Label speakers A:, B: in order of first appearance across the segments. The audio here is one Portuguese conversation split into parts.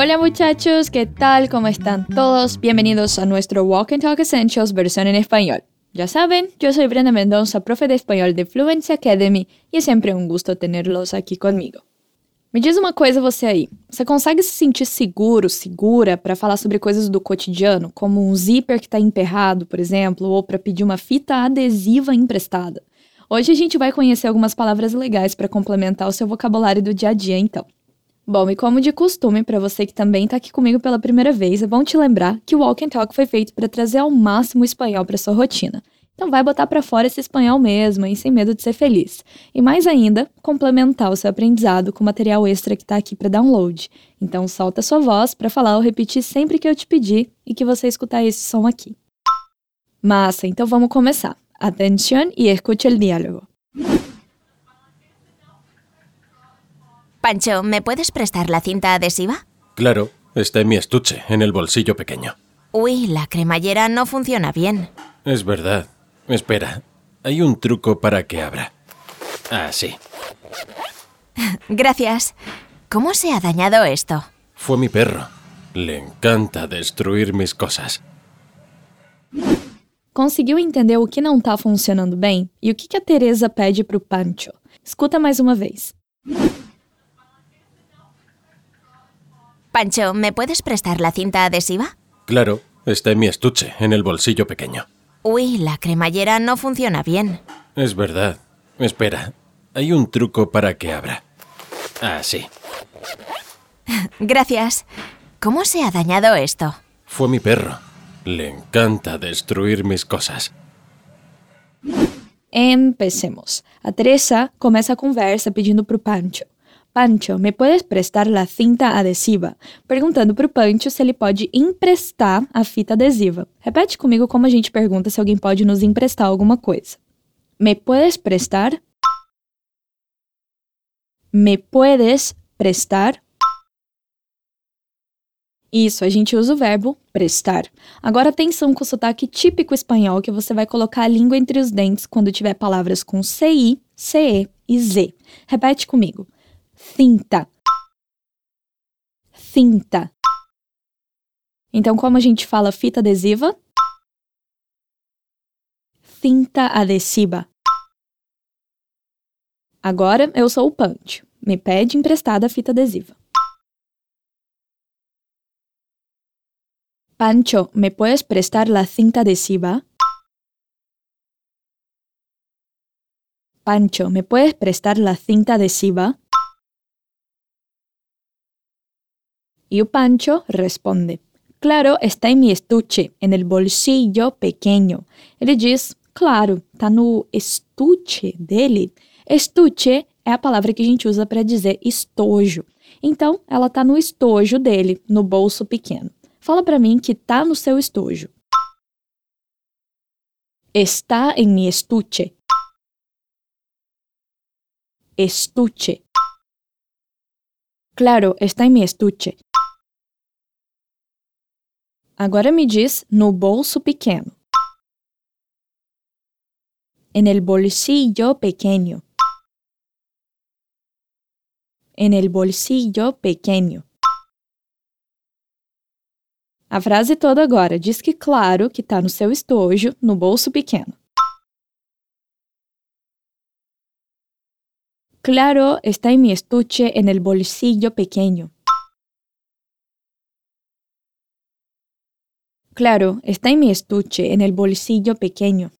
A: Hola muchachos, ¿qué tal? ¿Cómo están todos? Bienvenidos a nuestro Walk and Talk Essentials versión en español. Ya saben, yo soy Brenda Mendoza, profe de español de Fluency Academy, e é sempre um gosto tê-los aqui comigo. Me diz uma coisa você aí, você consegue se sentir seguro, segura para falar sobre coisas do cotidiano, como um zíper que está emperrado, por exemplo, ou para pedir uma fita adesiva emprestada? Hoje a gente vai conhecer algumas palavras legais para complementar o seu vocabulário do dia a dia, então. Bom, e como de costume, para você que também está aqui comigo pela primeira vez, é bom te lembrar que o Walk and Talk foi feito para trazer ao máximo o espanhol para sua rotina. Então vai botar para fora esse espanhol mesmo, e sem medo de ser feliz. E mais ainda, complementar o seu aprendizado com material extra que está aqui para download. Então solta sua voz para falar ou repetir sempre que eu te pedir e que você escutar esse som aqui. Massa, então vamos começar. Atención y escucha el diálogo.
B: Pancho, ¿me puedes prestar la cinta adhesiva?
C: Claro, está en mi estuche, en el bolsillo pequeño.
B: Uy, la cremallera no funciona bien.
C: Es verdad. Espera, hay un truco para que abra. Ah, sí.
B: Gracias. ¿Cómo se ha dañado esto?
C: Fue mi perro. Le encanta destruir mis cosas.
A: Conseguiu entender o que não está funcionando bem e o que a Teresa pede para o Pancho? Escuta mais uma vez.
B: Pancho, ¿me puedes prestar la cinta adhesiva?
C: Claro, está en mi estuche, en el bolsillo pequeño.
B: Uy, la cremallera no funciona bien.
C: Es verdad. Espera, hay un truco para que abra. Ah, sí.
B: Gracias. ¿Cómo se ha dañado esto?
C: Fue mi perro. Le encanta destruir mis cosas.
A: Empecemos. A Teresa começa a conversa pedindo para o Pancho. Pancho, ¿me puedes prestar la cinta adesiva? Perguntando para o Pancho se ele pode emprestar a fita adesiva. Repete comigo como a gente pergunta se alguém pode nos emprestar alguma coisa. ¿Me puedes prestar? ¿Me puedes prestar? Isso, a gente usa o verbo prestar. Agora atenção com o sotaque típico espanhol que você vai colocar a língua entre os dentes quando tiver palavras com CI, CE e Z. Repete comigo cinta. Cinta. Então, como a gente fala fita adesiva? Cinta adesiva. Agora eu sou o Punch. Me pede emprestada a fita adesiva. Pancho, ¿me puedes prestar la cinta adhesiva? Pancho, ¿me puedes prestar la cinta adhesiva? Y Pancho responde: Claro, está en mi estuche, en el bolsillo pequeño. Ele diz: Claro, está no estuche dele. Estuche é a palavra que a gente usa para dizer estojo. Então, ela está no estojo dele, no bolso pequeno. Fala para mim que está no seu estojo. Está em mi estuche. Estuche. Claro, está em mi estuche. Agora me diz no bolso pequeno. En el bolsillo pequeño. En el bolsillo pequeño. A frase toda agora diz que, claro, que está no seu estojo, no bolso pequeno. Claro, está en mi estuche en el bolsillo pequeño. Claro, está en mi estuche, en el bolsillo pequeño.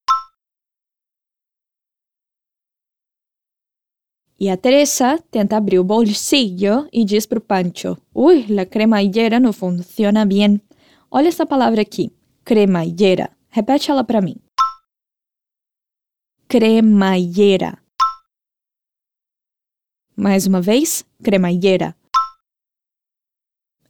A: E a Teresa tenta abrir o bolsillo e diz para o Pancho: Ui, la cremallera não funciona bem. Olha essa palavra aqui, cremallera. Repete ela para mim. Cremallera. Mais uma vez, cremallera.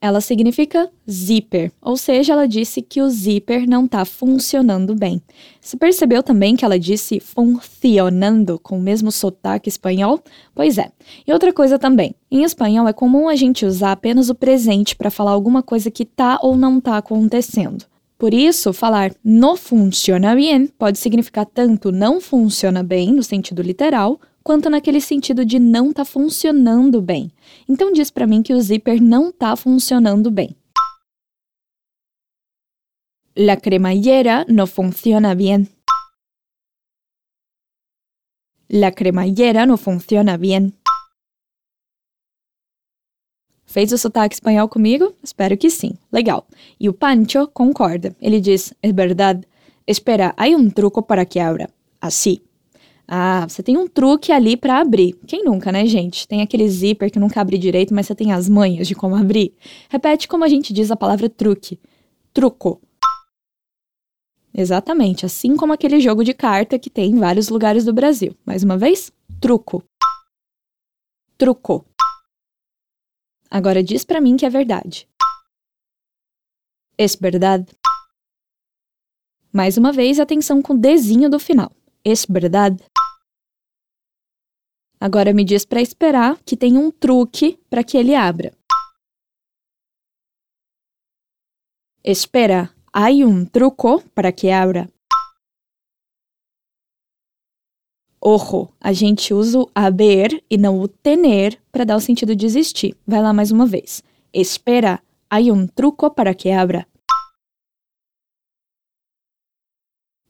A: Ela significa zíper, ou seja, ela disse que o zíper não está funcionando bem. Você percebeu também que ela disse funcionando com o mesmo sotaque espanhol? Pois é. E outra coisa também, em espanhol é comum a gente usar apenas o presente para falar alguma coisa que está ou não está acontecendo. Por isso, falar no funciona bien pode significar tanto não funciona bem, no sentido literal, quanto naquele sentido de não tá funcionando bem. Então diz para mim que o zíper não tá funcionando bem. La cremallera no funciona bien. La cremallera no funciona bien. Fez o sotaque espanhol comigo? Espero que sim. Legal. E o Pancho concorda. Ele diz: É verdade. Espera, há um truco para que abra. Assim. Ah, você tem um truque ali para abrir. Quem nunca, né, gente? Tem aquele zíper que nunca abre direito, mas você tem as manhas de como abrir. Repete como a gente diz a palavra truque. Truco. Exatamente, assim como aquele jogo de carta que tem em vários lugares do Brasil. Mais uma vez, truco. Truco. Agora diz para mim que é verdade. Es verdade. Mais uma vez, atenção com o desenho do final. Es verdade. Agora me diz para esperar que tem um truque para que ele abra. Espera, há um truco para que abra. Ojo, a gente usa o haber e não o tener para dar o sentido de existir. Vai lá mais uma vez. Espera, há um truco para que abra.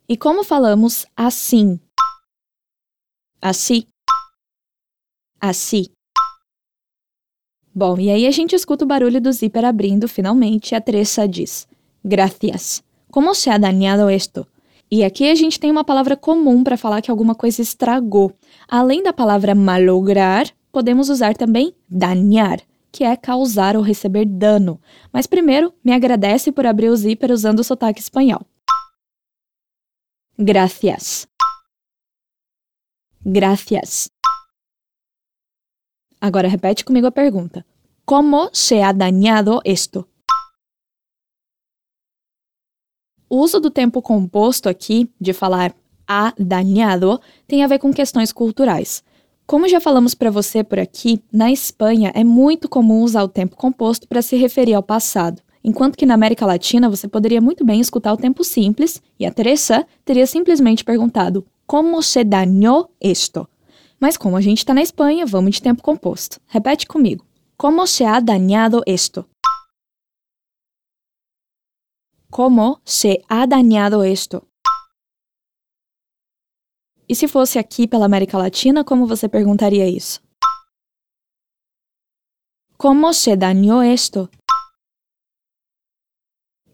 A: E como falamos assim? Assim. Assim. Bom, e aí a gente escuta o barulho do zíper abrindo finalmente e a Teresa diz: Gracias. Como se ha dañado esto? E aqui a gente tem uma palavra comum para falar que alguma coisa estragou. Além da palavra malograr, podemos usar também dañar, que é causar ou receber dano. Mas primeiro, me agradece por abrir o zíper usando o sotaque espanhol. Gracias. Gracias. Agora repete comigo a pergunta. Como se ha dañado esto? O uso do tempo composto aqui, de falar ha dañado, tem a ver com questões culturais. Como já falamos para você por aqui, na Espanha é muito comum usar o tempo composto para se referir ao passado, enquanto que na América Latina você poderia muito bem escutar o tempo simples e a Teresa teria simplesmente perguntado como se dañó esto? Mas como a gente está na Espanha, vamos de tempo composto. Repete comigo. Como se ha dañado esto? ¿Cómo se ha dañado esto? E se fosse aqui pela América Latina, como você perguntaria isso? Como se dañó esto?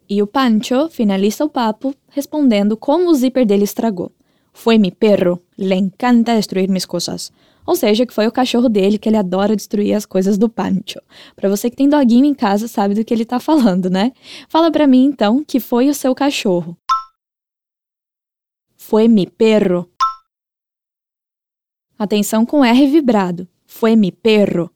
A: E o Pancho finaliza o papo respondendo como o zíper dele estragou. Foi mi perro, le encanta destruir mis coisas. Ou seja, que foi o cachorro dele que ele adora destruir as coisas do Pancho. Para você que tem doguinho em casa, sabe do que ele tá falando, né? Fala para mim então que foi o seu cachorro. Foi mi perro. Atenção com R vibrado. Foi mi perro.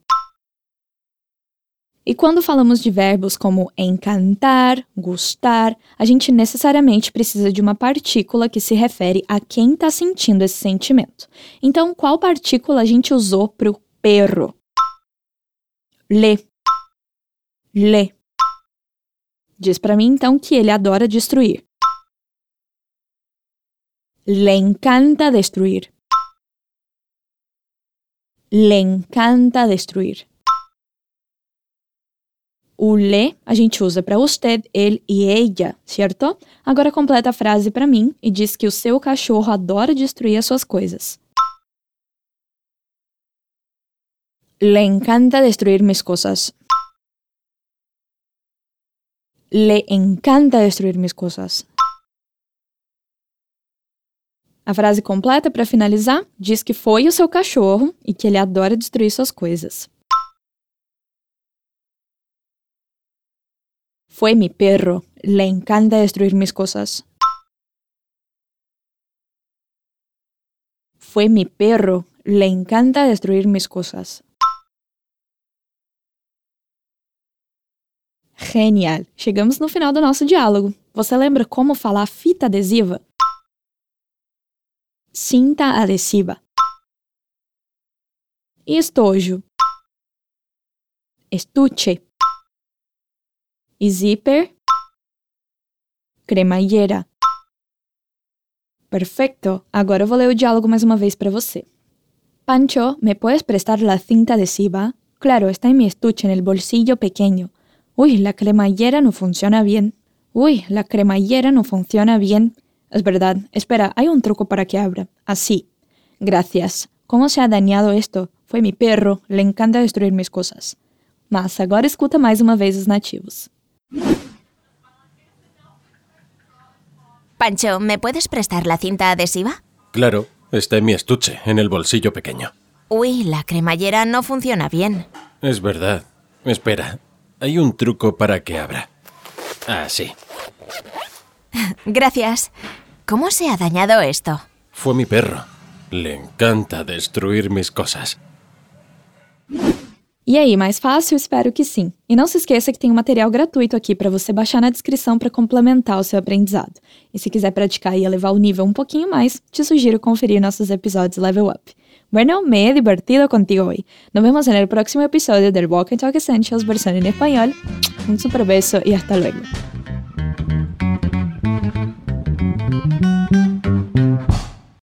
A: E quando falamos de verbos como encantar, gostar, a gente necessariamente precisa de uma partícula que se refere a quem está sentindo esse sentimento. Então, qual partícula a gente usou para o perro? Le. Le. Diz para mim então que ele adora destruir. Le encanta destruir. Le encanta destruir. O le a gente usa para usted, ele e ella, certo? Agora completa a frase para mim e diz que o seu cachorro adora destruir as suas coisas. Le encanta destruir mis cosas. Le encanta destruir mis cosas. A frase completa para finalizar diz que foi o seu cachorro e que ele adora destruir suas coisas. Fue mi perro. Le encanta destruir mis cosas. Fue mi perro. Le encanta destruir mis cosas. Genial! Chegamos no final do nosso diálogo. Você lembra como falar fita adesiva? Cinta adesiva. Estojo? Estuche e zíper, cremallera. Perfeito! Agora eu vou ler o diálogo mais uma vez para você. Pancho, ¿me puedes prestar la cinta adhesiva? Claro, está en mi estuche en el bolsillo pequeño. Uy, la cremallera no funciona bien. Uy, la cremallera no funciona bien. Es verdad. Espera, hay un truco para que abra. Así. Gracias. ¿Cómo se ha dañado esto? Foi mi perro. Le encanta destruir mis cosas. Mas agora escuta mais uma vez os nativos.
B: Pancho, ¿me puedes prestar la cinta adhesiva?
C: Claro, está en mi estuche, en el bolsillo pequeño.
B: Uy, la cremallera no funciona bien.
C: Es verdad. Espera, hay un truco para que abra. Ah, sí.
B: Gracias. ¿Cómo se ha dañado esto?
C: Fue mi perro. Le encanta destruir mis cosas.
A: E aí, mais fácil? Espero que sim. E não se esqueça que tem um material gratuito aqui para você baixar na descrição para complementar o seu aprendizado. E se quiser praticar e elevar o nível um pouquinho mais, te sugiro conferir nossos episódios Level Up. Bueno, me he divertido contigo hoy. Nos vemos en el próximo episodio del Walk and Talk Essentials versión en español. Un super beso y hasta luego.